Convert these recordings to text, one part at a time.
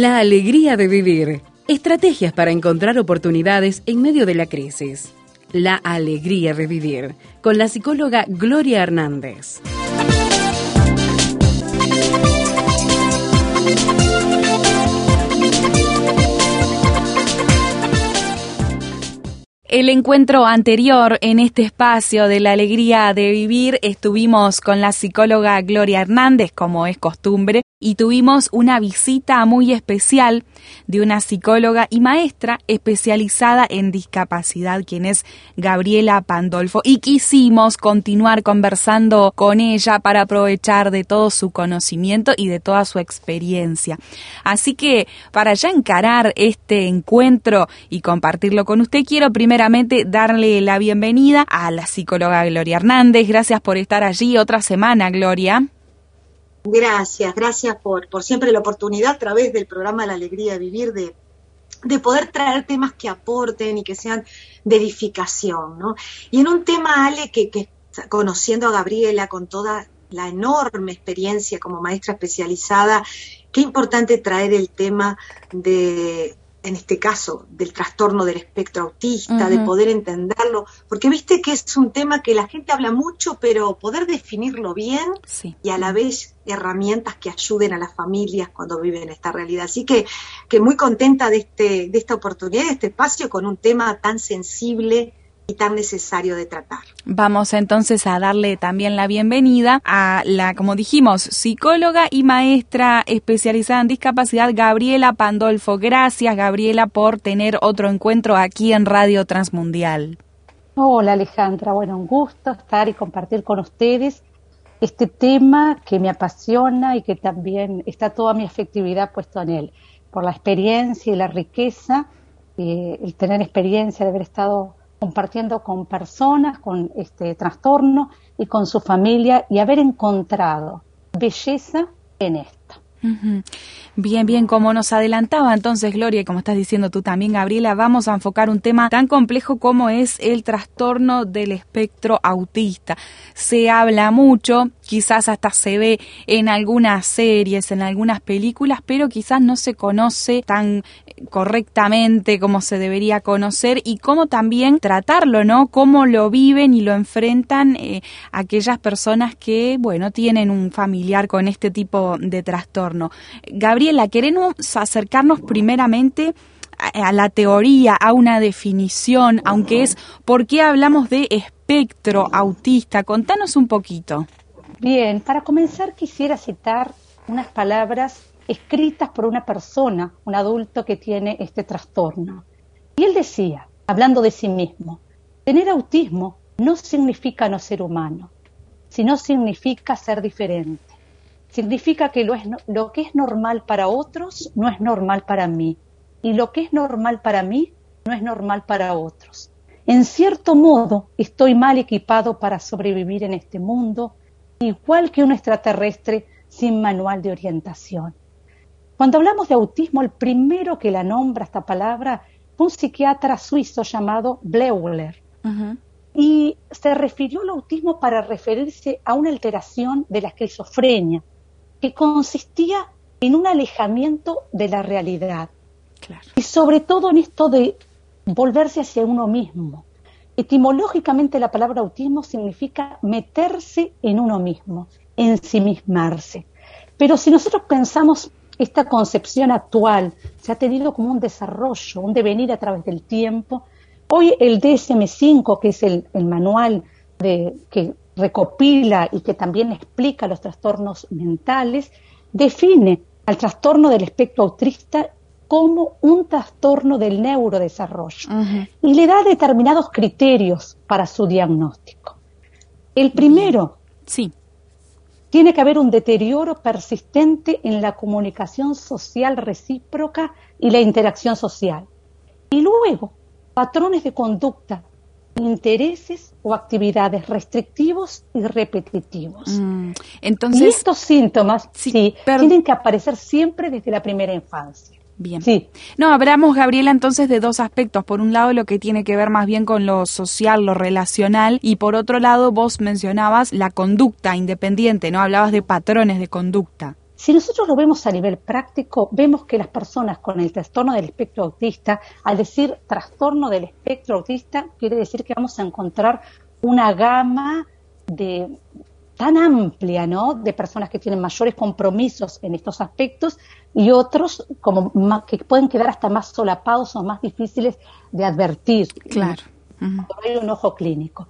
La alegría de vivir. Estrategias para encontrar oportunidades en medio de la crisis. La alegría de vivir. Con la psicóloga Gloria Hernández. El encuentro anterior en este espacio de la alegría de vivir estuvimos con la psicóloga Gloria Hernández, como es costumbre, y tuvimos una visita muy especial de una psicóloga y maestra especializada en discapacidad, quien es Gabriela Pandolfo, y quisimos continuar conversando con ella para aprovechar de todo su conocimiento y de toda su experiencia. Así que para ya encarar este encuentro y compartirlo con usted, quiero primeramente darle la bienvenida a la psicóloga Gloria Hernández. Gracias por estar allí otra semana, Gloria. Gracias, gracias por, por siempre la oportunidad a través del programa La Alegría de Vivir de, de poder traer temas que aporten y que sean de edificación, ¿no? Y en un tema, Ale, que, que conociendo a Gabriela con toda la enorme experiencia como maestra especializada, qué importante traer el tema de en este caso, del trastorno del espectro autista, de poder entenderlo, porque viste que es un tema que la gente habla mucho, pero poder definirlo bien y a la vez herramientas que ayuden a las familias cuando viven esta realidad. Así que, que muy contenta de, este, de esta oportunidad, de este espacio con un tema tan sensible y tan necesario de tratar. Vamos entonces a darle también la bienvenida a la, como dijimos, psicóloga y maestra especializada en discapacidad, Gabriela Pandolfo. Gracias, Gabriela, por tener otro encuentro aquí en Radio Transmundial. Hola, Alejandra. Bueno, un gusto estar y compartir con ustedes este tema que me apasiona y que también está toda mi afectividad puesto en él, por la experiencia y la riqueza, eh, el tener experiencia de haber estado compartiendo con personas con este trastorno y con su familia y haber encontrado belleza en esto. Bien, bien, como nos adelantaba entonces Gloria y como estás diciendo tú también, Gabriela, vamos a enfocar un tema tan complejo como es el trastorno del espectro autista. Se habla mucho, quizás hasta se ve en algunas series, en algunas películas, pero quizás no se conoce tan correctamente como se debería conocer y cómo también tratarlo, ¿no? Cómo lo viven y lo enfrentan eh, aquellas personas que, bueno, tienen un familiar con este tipo de trastorno. Gabriela, queremos acercarnos primeramente a, la teoría, a una definición, aunque es por qué hablamos de espectro autista. Contanos un poquito. Bien, para comenzar quisiera citar unas palabras escritas por una persona, un adulto que tiene este trastorno. Y él decía, hablando de sí mismo, tener autismo no significa no ser humano, sino significa ser diferente significa que lo, es, lo que es normal para otros no es normal para mí. Y lo que es normal para mí no es normal para otros. En cierto modo, estoy mal equipado para sobrevivir en este mundo, igual que un extraterrestre sin manual de orientación. Cuando hablamos de autismo, el primero que la nombra esta palabra fue un psiquiatra suizo llamado Bleuler. Y se refirió al autismo para referirse a una alteración de la esquizofrenia, que consistía en un alejamiento de la realidad. Y sobre todo en esto de volverse hacia uno mismo. Etimológicamente la palabra autismo significa meterse en uno mismo, ensimismarse. Pero si nosotros pensamos esta concepción actual, se ha tenido como un desarrollo, un devenir a través del tiempo. Hoy el DSM5, que es el, manual que recopila y que también explica los trastornos mentales, define al trastorno del espectro autista como un trastorno del neurodesarrollo y le da determinados criterios para su diagnóstico. El primero, sí. tiene que haber un deterioro persistente en la comunicación social recíproca y la interacción social. Y luego, patrones de conducta intereses o actividades restrictivos y repetitivos. Mm, entonces, y estos síntomas sí, tienen que aparecer siempre desde la primera infancia. Bien. Sí. No, hablamos, Gabriela, entonces de dos aspectos. Por un lado, lo que tiene que ver más bien con lo social, lo relacional, y por otro lado, vos mencionabas la conducta independiente, ¿no? Hablabas de patrones de conducta. Si nosotros lo vemos a nivel práctico, vemos que las personas con el trastorno del espectro autista, al decir trastorno del espectro autista, quiere decir que vamos a encontrar una gama de tan amplia, ¿no? De personas que tienen mayores compromisos en estos aspectos y otros como que pueden quedar hasta más solapados o más difíciles de advertir. Claro. hay un ojo clínico.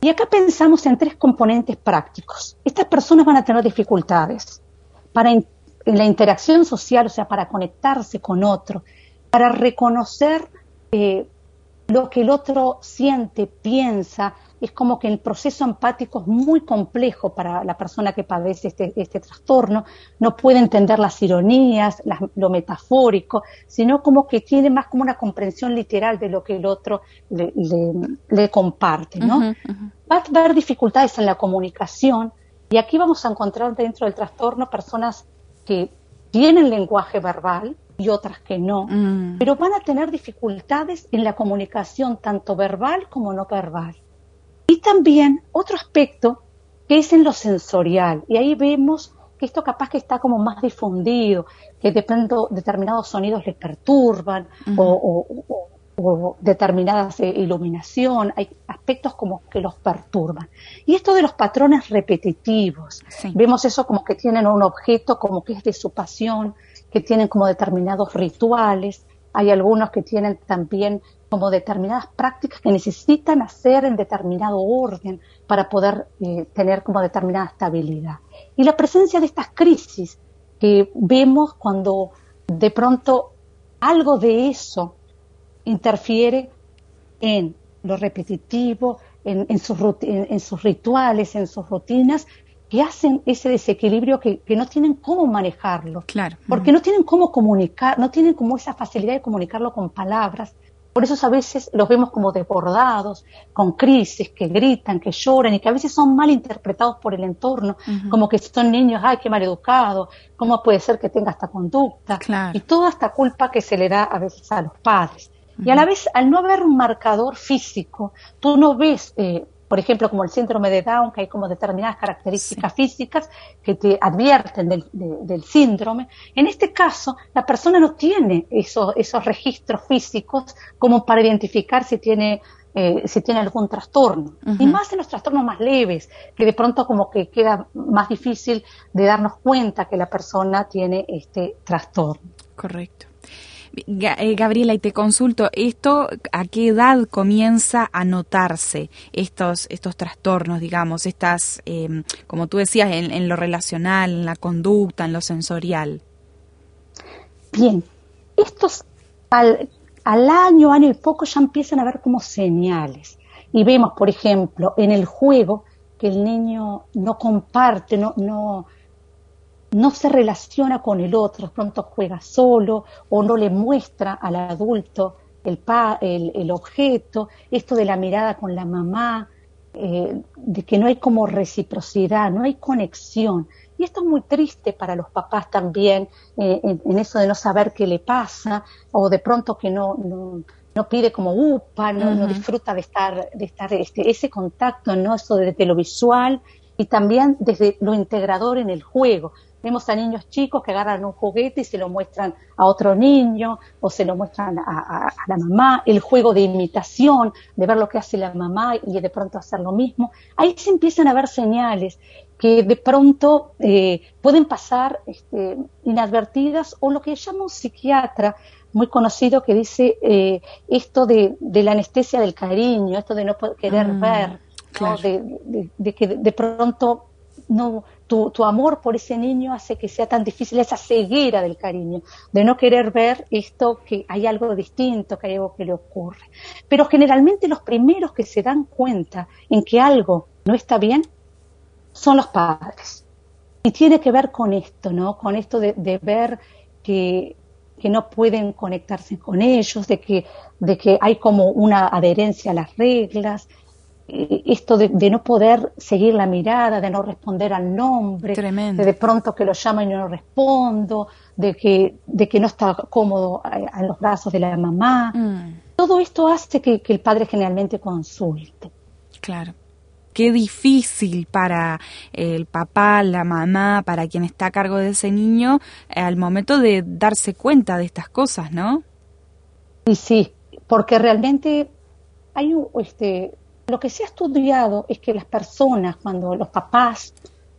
Y acá pensamos en tres componentes prácticos. Estas personas van a tener dificultades para en la interacción social, o sea, para conectarse con otro, para reconocer eh, lo que el otro siente, piensa, es como que el proceso empático es muy complejo para la persona que padece este, este trastorno, no puede entender las ironías, lo metafórico, sino como que tiene más como una comprensión literal de lo que el otro le, comparte, ¿no? Va a haber dificultades en la comunicación y aquí vamos a encontrar dentro del trastorno personas que tienen lenguaje verbal, y otras que no, mm. pero van a tener dificultades en la comunicación tanto verbal como no verbal. Y también otro aspecto que es en lo sensorial. Y ahí vemos que esto capaz que está como más difundido, que de pronto determinados sonidos les perturban o, o, determinadas eh, iluminación, hay aspectos como que los perturban. Y esto de los patrones repetitivos, vemos eso como que tienen un objeto como que es de su pasión, que tienen como determinados rituales, hay algunos que tienen también como determinadas prácticas que necesitan hacer en determinado orden para poder eh, tener como determinada estabilidad. Y la presencia de estas crisis que vemos cuando de pronto algo de eso interfiere en lo repetitivo, en, en, sus, rituales, en sus rutinas, que hacen ese desequilibrio que, que, no tienen cómo manejarlo. Claro. Porque no tienen cómo comunicar, no tienen como esa facilidad de comunicarlo con palabras, por eso a veces los vemos como desbordados, con crisis, que gritan, que lloran y que a veces son mal interpretados por el entorno, como que son niños, ay, qué mal educados, cómo puede ser que tenga esta conducta. Y toda esta culpa que se le da a veces a los padres. Y a la vez, al no haber un marcador físico, tú no ves eh, por ejemplo, como el síndrome de Down, que hay como determinadas características físicas que te advierten del, síndrome. En este caso, la persona no tiene esos, esos registros físicos como para identificar si tiene eh, si tiene algún trastorno. Y más en los trastornos más leves, que de pronto como que queda más difícil de darnos cuenta que la persona tiene este trastorno. Correcto. Eh, Gabriela, y te consulto, ¿esto a qué edad comienza a notarse estos, estos trastornos, digamos, estas, em, como tú decías, en, lo relacional, en la conducta, en lo sensorial? Bien, estos al, al año, año y poco ya empiezan a ver como señales. Y vemos, por ejemplo, en el juego que el niño no comparte, no, no, no se relaciona con el otro, pronto juega solo o no le muestra al adulto el, el, objeto, esto de la mirada con la mamá, eh, de que no hay como reciprocidad, no hay conexión. Y esto es muy triste para los papás también, eh, en, eso de no saber qué le pasa, o de pronto que no, no, pide como upa, no, disfruta de estar, de estar este, ese contacto, ¿no? Eso desde lo visual y también desde lo integrador en el juego. Vemos a niños chicos que agarran un juguete y se lo muestran a otro niño o se lo muestran a, la mamá, el juego de imitación, de ver lo que hace la mamá y de pronto hacer lo mismo. Ahí se empiezan a ver señales que de pronto eh, pueden pasar este, inadvertidas o lo que llama un psiquiatra muy conocido que dice eh, esto de, la anestesia del cariño, esto de no querer mm, ver, de, que de pronto no, tu, tu, amor por ese niño hace que sea tan difícil esa ceguera del cariño, de no querer ver esto que hay algo distinto, que hay algo que le ocurre. Pero generalmente los primeros que se dan cuenta en que algo no está bien son los padres. Y tiene que ver con esto, ¿no? Con esto de, de ver que, que no pueden conectarse con ellos, de que, de que hay como una adherencia a las reglas, esto de, no poder seguir la mirada, de no responder al nombre, de, de pronto que lo llama y no respondo, de que, de que no está cómodo en los brazos de la mamá. Mm. Todo esto hace que, el padre generalmente consulte. Claro. qué difícil para el papá, la mamá, para quien está a cargo de ese niño al momento de darse cuenta de estas cosas, ¿no? Y sí, porque realmente hay este, lo que se ha estudiado es que las personas, cuando los papás,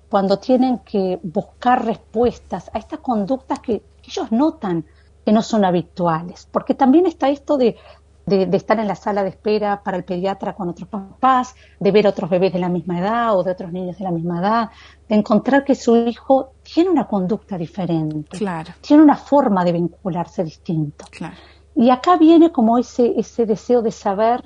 cuando tienen que buscar respuestas a estas conductas que ellos notan que no son habituales, porque también está esto de, de, estar en la sala de espera para el pediatra con otros papás, de ver otros bebés de la misma edad o de otros niños de la misma edad, de encontrar que su hijo tiene una conducta diferente, claro. tiene una forma de vincularse distinto. Claro. Y acá viene como ese, ese deseo de saber,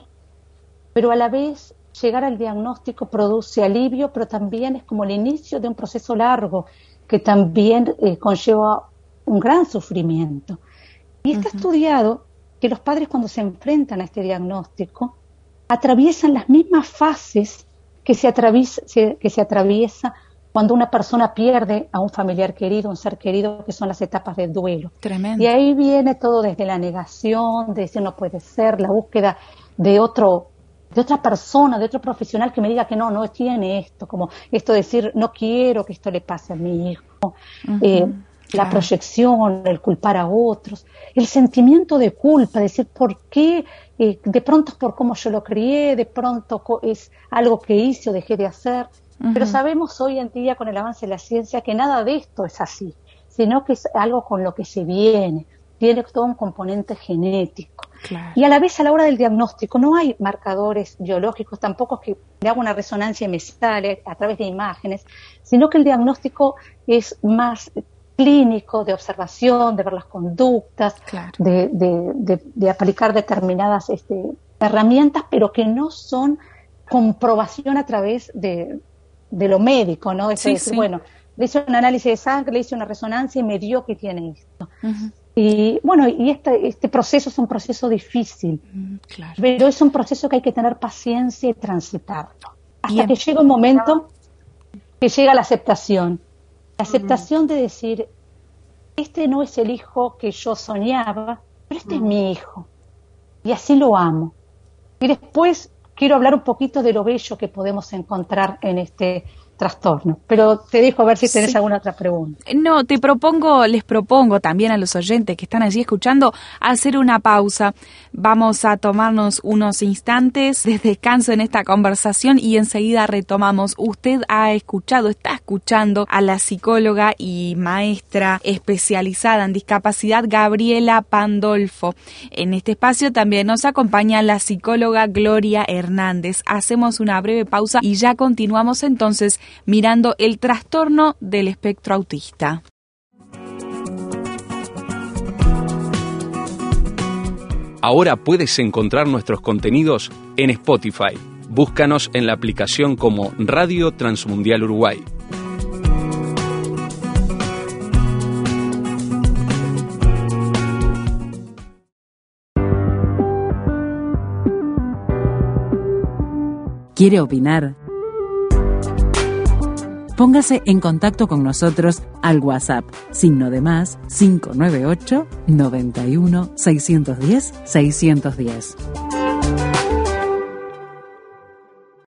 pero a la vez llegar al diagnóstico produce alivio, pero también es como el inicio de un proceso largo que también eh, conlleva un gran sufrimiento. Y está estudiado que los padres cuando se enfrentan a este diagnóstico atraviesan las mismas fases que se, atraviesa, que se atraviesa cuando una persona pierde a un familiar querido, un ser querido, que son las etapas del duelo. Tremendo. Y ahí viene todo desde la negación, de decir no puede ser, la búsqueda de otro de otra persona, de otro profesional que me diga que no, no tiene esto, como esto de decir, no quiero que esto le pase a mi hijo, eh, la proyección, el culpar a otros, el sentimiento de culpa, decir, ¿por qué? Eh, de pronto es por cómo yo lo crié, de pronto es algo que hice o dejé de hacer. Pero sabemos hoy en día con el avance de la ciencia que nada de esto es así, sino que es algo con lo que se viene, tiene todo un componente genético. Y a la vez a la hora del diagnóstico no hay marcadores biológicos, tampoco es que le hago una resonancia y me sale a través de imágenes, sino que el diagnóstico es más clínico, de observación, de ver las conductas, de, aplicar determinadas este, herramientas, pero que no son comprobación a través de, de lo médico, ¿no? Es decir, bueno, le hice un análisis de sangre, le hice una resonancia y me dio que tiene esto. Y bueno, y este, este proceso es un proceso difícil, pero es un proceso que hay que tener paciencia y transitarlo. Hasta que llega un momento que llega la aceptación. La aceptación de decir, este no es el hijo que yo soñaba, pero este es mi hijo. Y así lo amo. Y después quiero hablar un poquito de lo bello que podemos encontrar en este trastorno. Pero te dejo a ver si tenés alguna otra pregunta. No, te propongo, les propongo también a los oyentes que están allí escuchando hacer una pausa. Vamos a tomarnos unos instantes de descanso en esta conversación y enseguida retomamos. Usted ha escuchado, está escuchando a la psicóloga y maestra especializada en discapacidad Gabriela Pandolfo. En este espacio también nos acompaña la psicóloga Gloria Hernández. Hacemos una breve pausa y ya continuamos entonces mirando el trastorno del espectro autista. Ahora puedes encontrar nuestros contenidos en Spotify. Búscanos en la aplicación como Radio Transmundial Uruguay. ¿Quiere opinar? Póngase en contacto con nosotros al WhatsApp, signo de más 598 91 610 610.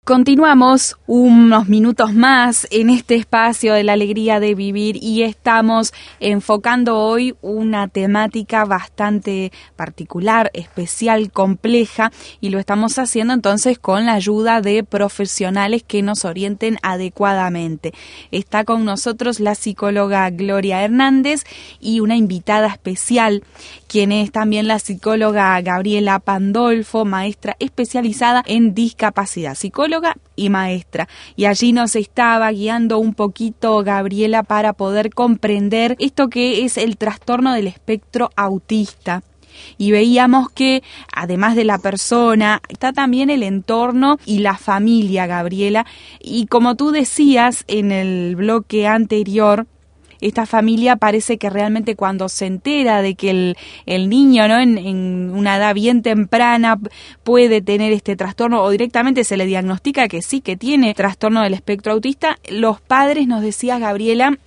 Continuamos unos minutos más en este espacio de la alegría de vivir y estamos enfocando hoy una temática bastante particular, especial, compleja y lo estamos haciendo entonces con la ayuda de profesionales que nos orienten adecuadamente. Está con nosotros la psicóloga Gloria Hernández y una invitada especial quien es también la psicóloga Gabriela Pandolfo, maestra especializada en discapacidad, y maestra. Y allí nos estaba guiando un poquito Gabriela para poder comprender esto que es el trastorno del espectro autista y veíamos que además de la persona está también el entorno y la familia, Gabriela. Y como tú decías en el bloque anterior, esta familia parece que realmente cuando se entera de que el, el niño ¿no? En, en, una edad bien temprana puede tener este trastorno o directamente se le diagnostica que sí que tiene trastorno del espectro autista, los padres, nos decía Gabriela,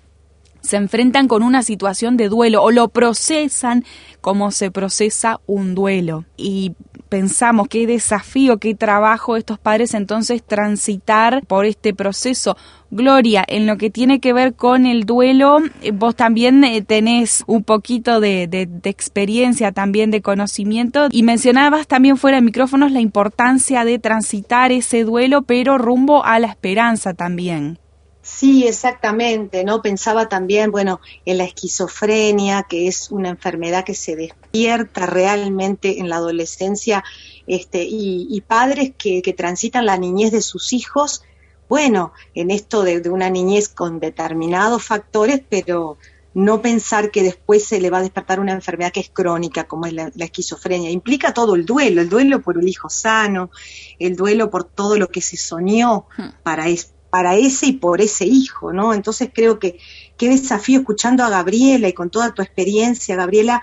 se enfrentan con una situación de duelo o lo procesan como se procesa un duelo. Y pensamos qué desafío, qué trabajo estos padres entonces transitar por este proceso. Gloria, en lo que tiene que ver con el duelo, eh, vos también eh, tenés un poquito de, de, experiencia, también de conocimiento y mencionabas también fuera de micrófonos la importancia de transitar ese duelo, pero rumbo a la esperanza también. Sí, exactamente, ¿no? Pensaba también, bueno, en la esquizofrenia, que es una enfermedad que se despierta realmente en la adolescencia, este, y, padres que, transitan la niñez de sus hijos, bueno, en esto de, una niñez con determinados factores, pero no pensar que después se le va a despertar una enfermedad que es crónica, como es la, la, esquizofrenia. Implica todo el duelo, el duelo por un hijo sano, el duelo por todo lo que se soñó hmm. para, es, para ese y por ese hijo, ¿no? Entonces creo que qué desafío escuchando a Gabriela y con toda tu experiencia, Gabriela,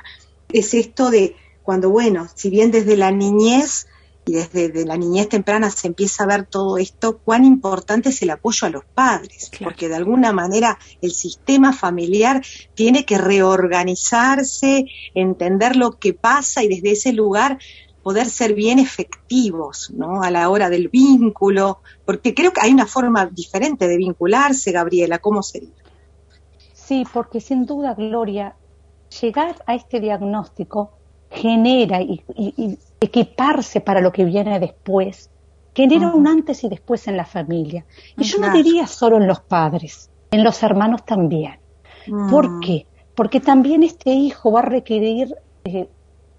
es esto de cuando, bueno, si bien desde la niñez y desde la niñez temprana se empieza a ver todo esto, cuán importante es el apoyo a los padres, porque de alguna manera el sistema familiar tiene que reorganizarse, entender lo que pasa y desde ese lugar poder ser bien efectivos ¿no? a la hora del vínculo, porque creo que hay una forma diferente de vincularse, Gabriela, ¿cómo sería? Sí, porque sin duda, Gloria, llegar a este diagnóstico genera y, equiparse para lo que viene después, genera un antes y después en la familia. Y yo no diría solo en los padres, en los hermanos también. ¿Por mm. qué? Porque también este hijo va a requerir eh,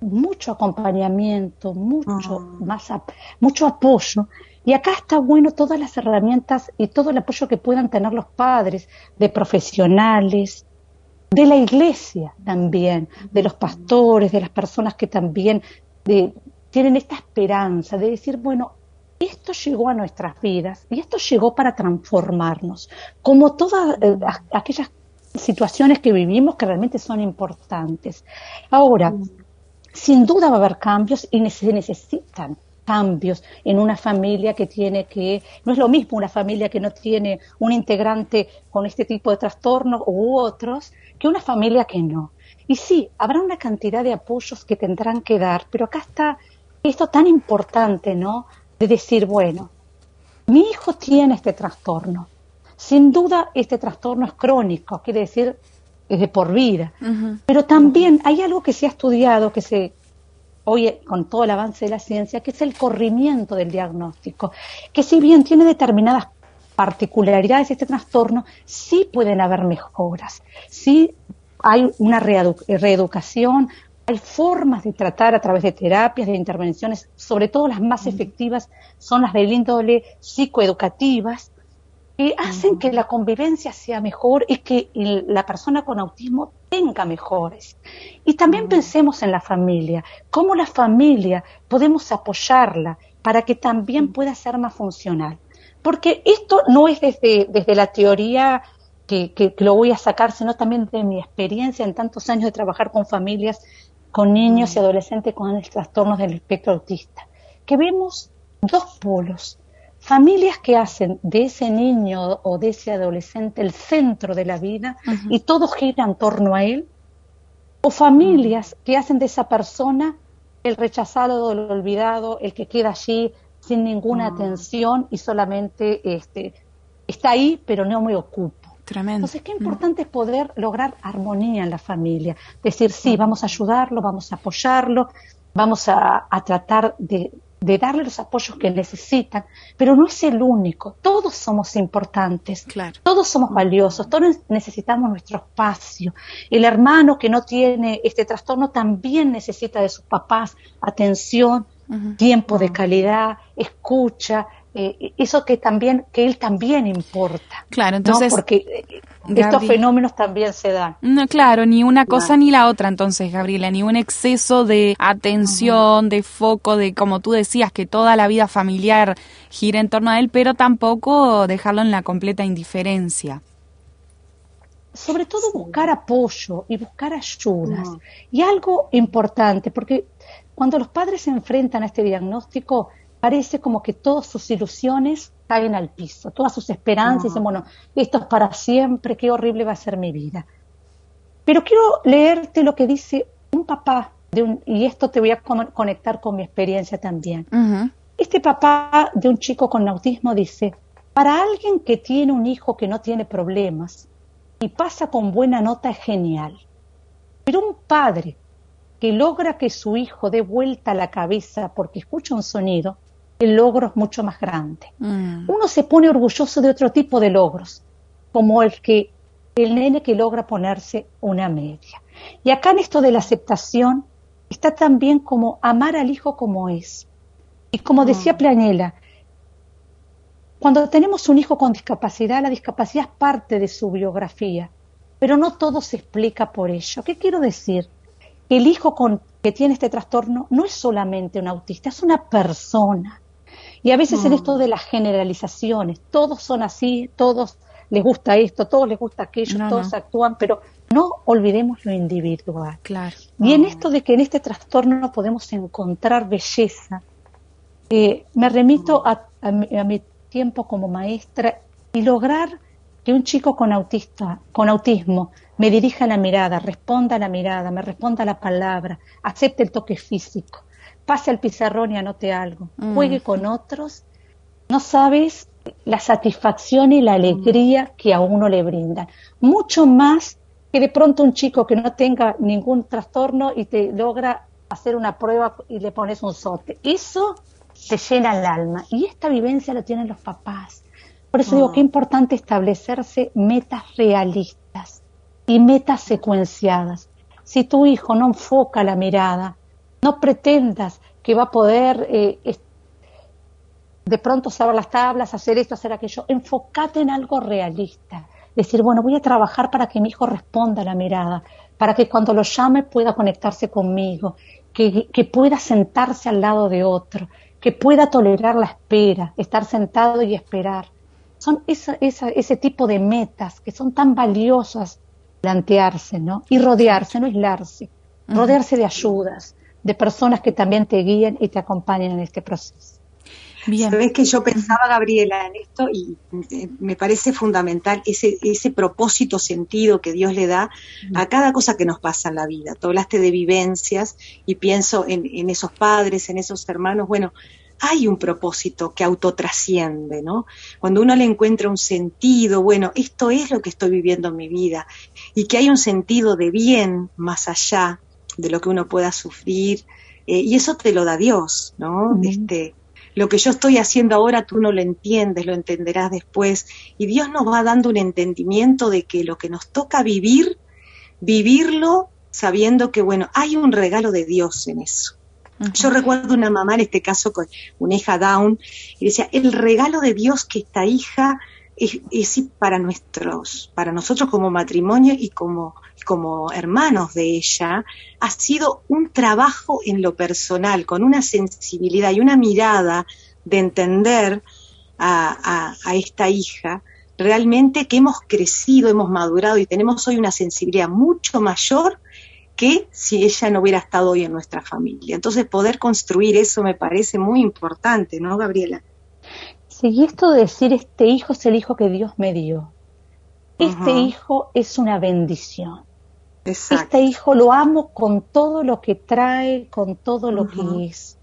mucho acompañamiento, mucho ah. más mucho apoyo. Y acá está bueno todas las herramientas y todo el apoyo que puedan tener los padres, de profesionales, de la iglesia también, de los pastores, de las personas que también tienen esta esperanza de decir, bueno, esto llegó a nuestras vidas y esto llegó para transformarnos, como todas eh, aquellas situaciones que vivimos que realmente son importantes. Ahora, mm sin duda va a haber cambios y se necesitan cambios en una familia que tiene que, no es lo mismo una familia que no tiene un integrante con este tipo de trastornos u otros, que una familia que no. Y sí, habrá una cantidad de apoyos que tendrán que dar, pero acá está esto tan importante, ¿no? De decir, bueno, mi hijo tiene este trastorno. Sin duda, este trastorno es crónico, quiere decir de por vida. Pero también hay algo que se ha estudiado, que se hoy con todo el avance de la ciencia, que es el corrimiento del diagnóstico, que si bien tiene determinadas particularidades este trastorno, sí pueden haber mejoras, sí hay una reeducación, hay formas de tratar a través de terapias, de intervenciones, sobre todo las más efectivas son las del índole psicoeducativas, que hacen que la convivencia sea mejor y que la persona con autismo tenga mejores. Y también pensemos en la familia, cómo la familia podemos apoyarla para que también pueda ser más funcional. Porque esto no es desde, desde la teoría que, que, lo voy a sacar, sino también de mi experiencia en tantos años de trabajar con familias, con niños y adolescentes con trastornos del espectro autista, que vemos dos polos familias que hacen de ese niño o de ese adolescente el centro de la vida y todo gira en torno a él, o familias que hacen de esa persona el rechazado, el olvidado, el que queda allí sin ninguna atención y solamente este, está ahí, pero no me ocupo. Tremendo. Entonces, qué importante es poder lograr armonía en la familia. Decir, sí, vamos a ayudarlo, vamos a apoyarlo, vamos a tratar de, de darle los apoyos que necesitan, pero no es el único. Todos somos importantes, todos somos valiosos, todos necesitamos nuestro espacio. El hermano que no tiene este trastorno también necesita de sus papás atención, tiempo de calidad, escucha, eh, eso que también que él también importa. Claro, entonces porque eh, estos fenómenos también se dan. No, claro, ni una cosa ni la otra, entonces, Gabriela, ni un exceso de atención, de foco, de como tú decías, que toda la vida familiar gira en torno a él, pero tampoco dejarlo en la completa indiferencia. Sobre todo buscar apoyo y buscar ayudas. Y algo importante, porque cuando los padres se enfrentan a este diagnóstico, parece como que todas sus ilusiones caen al piso, todas sus esperanzas, y dicen, bueno, esto es para siempre, qué horrible va a ser mi vida. Pero quiero leerte lo que dice un papá y esto te voy a conectar con mi experiencia también. Este papá de un chico con autismo dice, para alguien que tiene un hijo que no tiene problemas y pasa con buena nota es genial, pero un padre que logra que su hijo dé vuelta la cabeza porque escucha un sonido, el logro es mucho más grande. Mm. Uno se pone orgulloso de otro tipo de logros, como el que el nene que logra ponerse una media. Y acá en esto de la aceptación está también como amar al hijo como es. Y como decía mm. Planela, cuando tenemos un hijo con discapacidad, la discapacidad es parte de su biografía, pero no todo se explica por ello. ¿Qué quiero decir? El hijo con, que tiene este trastorno no es solamente un autista, es una persona. Y a veces en mm. esto de las generalizaciones, todos son así, todos les gusta esto, todos les gusta aquello, todos actúan, pero no olvidemos lo individual. Claro. Y en esto de que en este trastorno podemos encontrar belleza, eh, me remito a, mi, tiempo como maestra y lograr que un chico con autista, con autismo, me dirija la mirada, responda a la mirada, me responda a la palabra, acepte el toque físico, pase al pizarrón y anote algo, mm. juegue con otros, no sabes la satisfacción y la alegría que a uno le brindan. Mucho más que de pronto un chico que no tenga ningún trastorno y te logra hacer una prueba y le pones un sote. Eso te llena el alma. Y esta vivencia la tienen los papás. Por eso digo que es importante establecerse metas realistas y metas secuenciadas. Si tu hijo no enfoca la mirada, no pretendas que va a poder eh, de pronto saber las tablas, hacer esto, hacer aquello. Enfócate en algo realista. Decir, bueno, voy a trabajar para que mi hijo responda a la mirada, para que cuando lo llame pueda conectarse conmigo, que, pueda sentarse al lado de otro, que pueda tolerar la espera, estar sentado y esperar. Son ese tipo de metas que son tan valiosas plantearse, ¿no? Y rodearse, no aislarse, rodearse de ayudas, de personas que también te guíen y te acompañen en este proceso. Sabes que yo pensaba, Gabriela, en esto y eh, me parece fundamental ese, ese propósito sentido que Dios le da a cada cosa que nos pasa en la vida. Tú hablaste de vivencias y pienso en, esos padres, en esos hermanos. Bueno, hay un propósito que autotrasciende, ¿no? Cuando uno le encuentra un sentido, bueno, esto es lo que estoy viviendo en mi vida y que hay un sentido de bien más allá de lo que uno pueda sufrir, eh, y eso te lo da Dios, ¿no? Este, lo que yo estoy haciendo ahora tú no lo entiendes, lo entenderás después. Y Dios nos va dando un entendimiento de que lo que nos toca vivir, vivirlo sabiendo que, bueno, hay un regalo de Dios en eso. Yo recuerdo una mamá, en este caso con una hija Down, y decía, el regalo de Dios que esta hija es, es para nuestros, para nosotros como matrimonio y como como hermanos de ella, ha sido un trabajo en lo personal, con una sensibilidad y una mirada de entender a, esta hija, realmente que hemos crecido, hemos madurado y tenemos hoy una sensibilidad mucho mayor que si ella no hubiera estado hoy en nuestra familia. Entonces poder construir eso me parece muy importante, ¿no, Gabriela? Sí, y esto de decir este hijo es el hijo que Dios me dio. Este hijo es una bendición. Este hijo lo amo con todo lo que trae, con todo lo que es.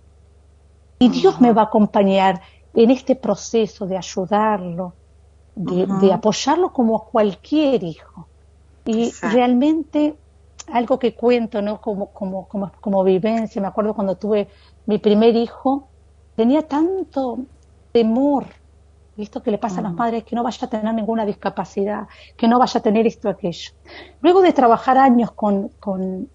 Y Dios me va a acompañar en este proceso de ayudarlo, de, apoyarlo como cualquier hijo. Y realmente algo que cuento, ¿no? Como, como, como, como vivencia, me acuerdo cuando tuve mi primer hijo, tenía tanto temor esto que le pasa a las madres, que no vaya a tener ninguna discapacidad, que no vaya a tener esto o aquello. Luego de trabajar años con,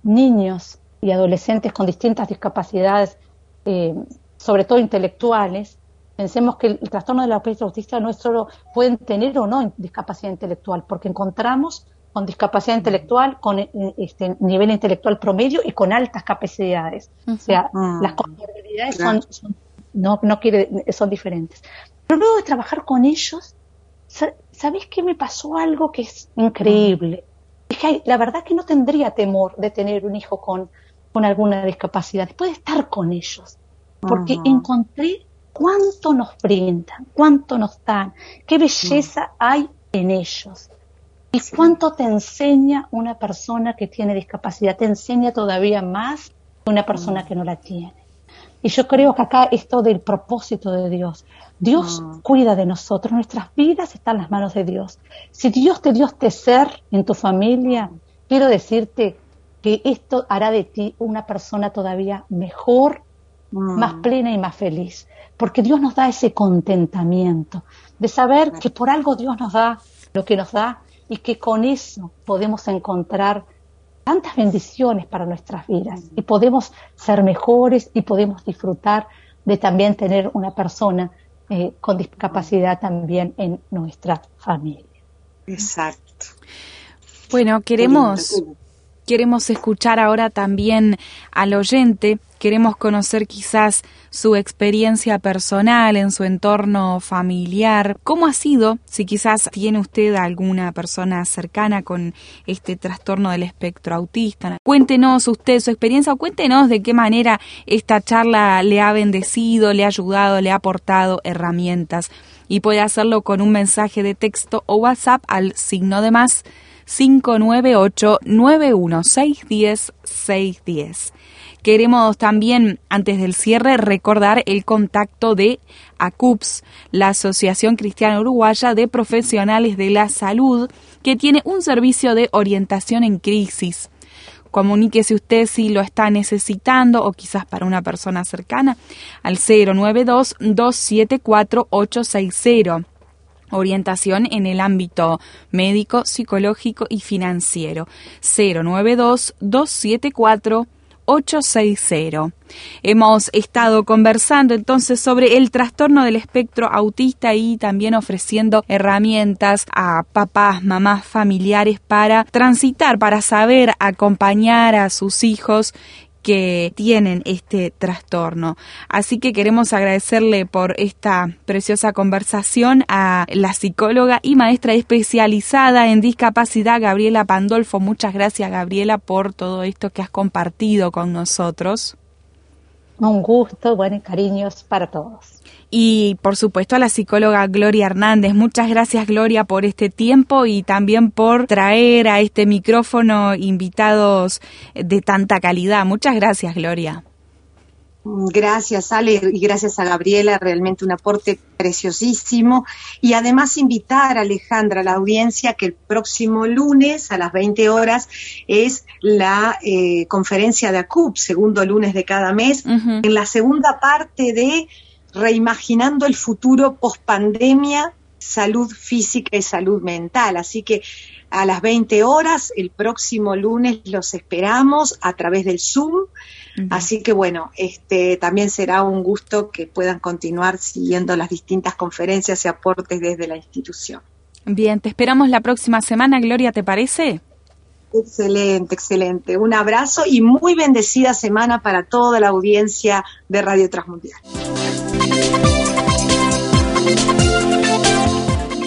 niños y adolescentes con distintas discapacidades, eh, sobre todo intelectuales, pensemos que el, trastorno de la autista no es solo pueden tener o no discapacidad intelectual, porque encontramos con discapacidad intelectual, con eh, este nivel intelectual promedio y con altas capacidades. O sea, ah. las comorbilidades son, no, no quiere, son diferentes. Pero luego de trabajar con ellos, ¿sabéis que me pasó algo que es increíble? Es que la verdad que no tendría temor de tener un hijo con, con alguna discapacidad, después de estar con ellos, porque encontré cuánto nos brindan, cuánto nos dan, qué belleza hay en ellos. Y cuánto te enseña una persona que tiene discapacidad, te enseña todavía más una persona que no la tiene. Y yo creo que acá esto del propósito de Dios. Dios mm. cuida de nosotros, nuestras vidas están en las manos de Dios. Si Dios te dio este ser en tu familia, quiero decirte que esto hará de ti una persona todavía mejor, mm. más plena y más feliz. Porque Dios nos da ese contentamiento de saber que por algo Dios nos da lo que nos da y que con eso podemos encontrar tantas bendiciones para nuestras vidas y podemos ser mejores y podemos disfrutar de también tener una persona eh, con discapacidad también en nuestra familia. Exacto. Bueno, queremos queremos escuchar ahora también al oyente, queremos conocer quizás su experiencia personal en su entorno familiar, cómo ha sido, si quizás tiene usted alguna persona cercana con este trastorno del espectro autista. Cuéntenos usted su experiencia o cuéntenos de qué manera esta charla le ha bendecido, le ha ayudado, le ha aportado herramientas y puede hacerlo con un mensaje de texto o WhatsApp al signo de más 598-91610-610. Queremos también, antes del cierre, recordar el contacto de ACUPS, la Asociación Cristiana Uruguaya de Profesionales de la Salud, que tiene un servicio de orientación en crisis. Comuníquese usted si lo está necesitando o quizás para una persona cercana al 092 274 860 orientación en el ámbito médico, psicológico y financiero. 092 274 860. Hemos estado conversando entonces sobre el trastorno del espectro autista y también ofreciendo herramientas a papás, mamás, familiares para transitar, para saber acompañar a sus hijos que tienen este trastorno. Así que queremos agradecerle por esta preciosa conversación a la psicóloga y maestra especializada en discapacidad, Gabriela Pandolfo. Muchas gracias, Gabriela, por todo esto que has compartido con nosotros. Un gusto, buenos cariños para todos y por supuesto a la psicóloga Gloria Hernández. Muchas gracias Gloria por este tiempo y también por traer a este micrófono invitados de tanta calidad. Muchas gracias Gloria. Gracias, Ale, y gracias a Gabriela, realmente un aporte preciosísimo. Y además invitar a Alejandra, a la audiencia, que el próximo lunes a las 20 horas es la eh, conferencia de ACUP, segundo lunes de cada mes, en la segunda parte de reimaginando el futuro post pandemia, salud física y salud mental. Así que a las 20 horas, el próximo lunes los esperamos a través del Zoom. Así que bueno, este también será un gusto que puedan continuar siguiendo las distintas conferencias y aportes desde la institución. Bien, te esperamos la próxima semana, Gloria, ¿te parece? Excelente, excelente. Un abrazo y muy bendecida semana para toda la audiencia de Radio Transmundial.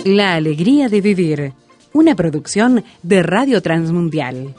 La alegría de vivir, una producción de Radio Transmundial.